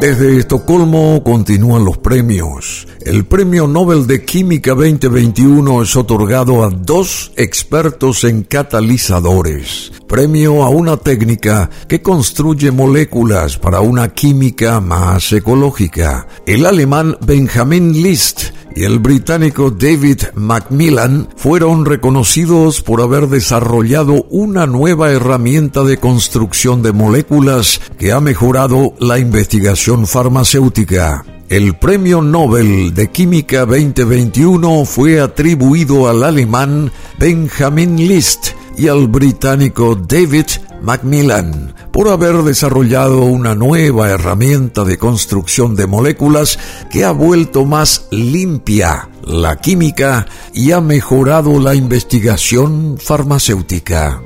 Desde Estocolmo continúan los premios. El Premio Nobel de Química 2021 es otorgado a dos expertos en catalizadores. Premio a una técnica que construye moléculas para una química más ecológica. El alemán Benjamin List y el británico David Macmillan fueron reconocidos por haber desarrollado una nueva herramienta de construcción de moléculas que ha mejorado la investigación farmacéutica. El Premio Nobel de Química 2021 fue atribuido al alemán Benjamin List y al británico David Macmillan por haber desarrollado una nueva herramienta de construcción de moléculas que ha vuelto más limpia la química y ha mejorado la investigación farmacéutica.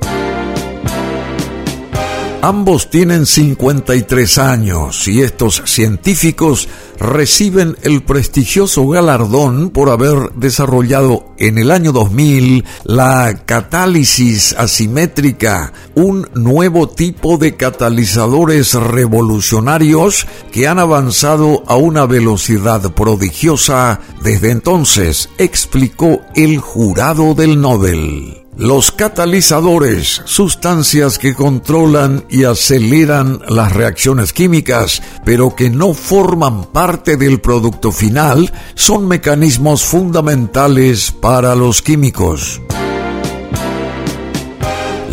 Ambos tienen 53 años y estos científicos reciben el prestigioso galardón por haber desarrollado en el año 2000 la catálisis asimétrica, un nuevo tipo de catalizadores revolucionarios que han avanzado a una velocidad prodigiosa desde entonces, explicó el jurado del Nobel. Los catalizadores, sustancias que controlan y aceleran las reacciones químicas, pero que no forman parte del producto final, son mecanismos fundamentales para los químicos.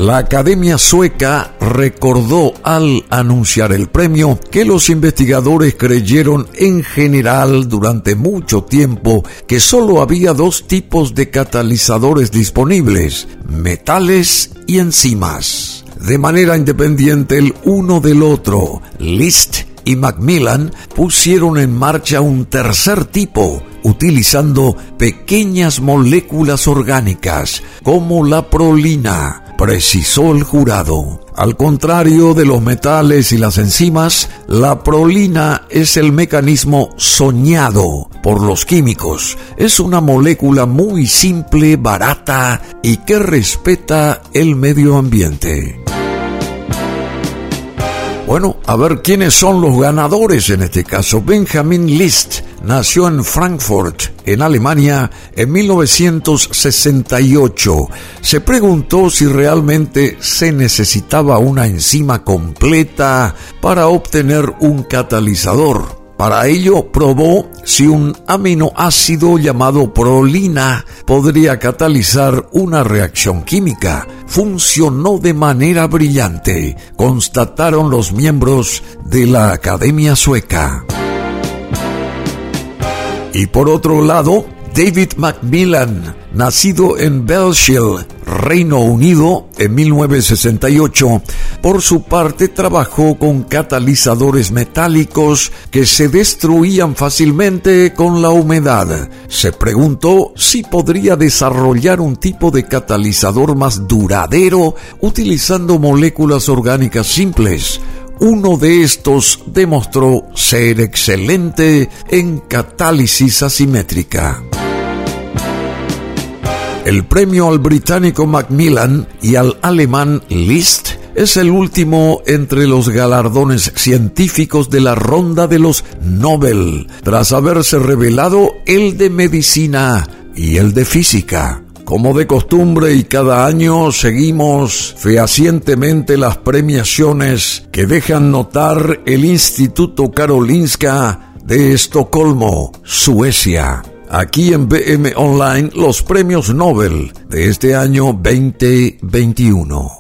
La Academia Sueca recordó al anunciar el premio que los investigadores creyeron en general durante mucho tiempo que solo había dos tipos de catalizadores disponibles, metales y enzimas. De manera independiente el uno del otro, List y Macmillan pusieron en marcha un tercer tipo, utilizando pequeñas moléculas orgánicas como la prolina precisó el jurado. Al contrario de los metales y las enzimas, la prolina es el mecanismo soñado por los químicos. Es una molécula muy simple, barata y que respeta el medio ambiente. Bueno, a ver quiénes son los ganadores en este caso. Benjamin List nació en Frankfurt, en Alemania, en 1968. Se preguntó si realmente se necesitaba una enzima completa para obtener un catalizador. Para ello probó si un aminoácido llamado prolina podría catalizar una reacción química. Funcionó de manera brillante, constataron los miembros de la Academia Sueca. Y por otro lado, David Macmillan, nacido en Belshire, Reino Unido, en 1968, por su parte trabajó con catalizadores metálicos que se destruían fácilmente con la humedad. Se preguntó si podría desarrollar un tipo de catalizador más duradero utilizando moléculas orgánicas simples. Uno de estos demostró ser excelente en catálisis asimétrica. El premio al británico Macmillan y al alemán List es el último entre los galardones científicos de la ronda de los Nobel, tras haberse revelado el de medicina y el de física. Como de costumbre y cada año seguimos fehacientemente las premiaciones que dejan notar el Instituto Karolinska de Estocolmo, Suecia aquí en BM Online los premios Nobel de este año 2021.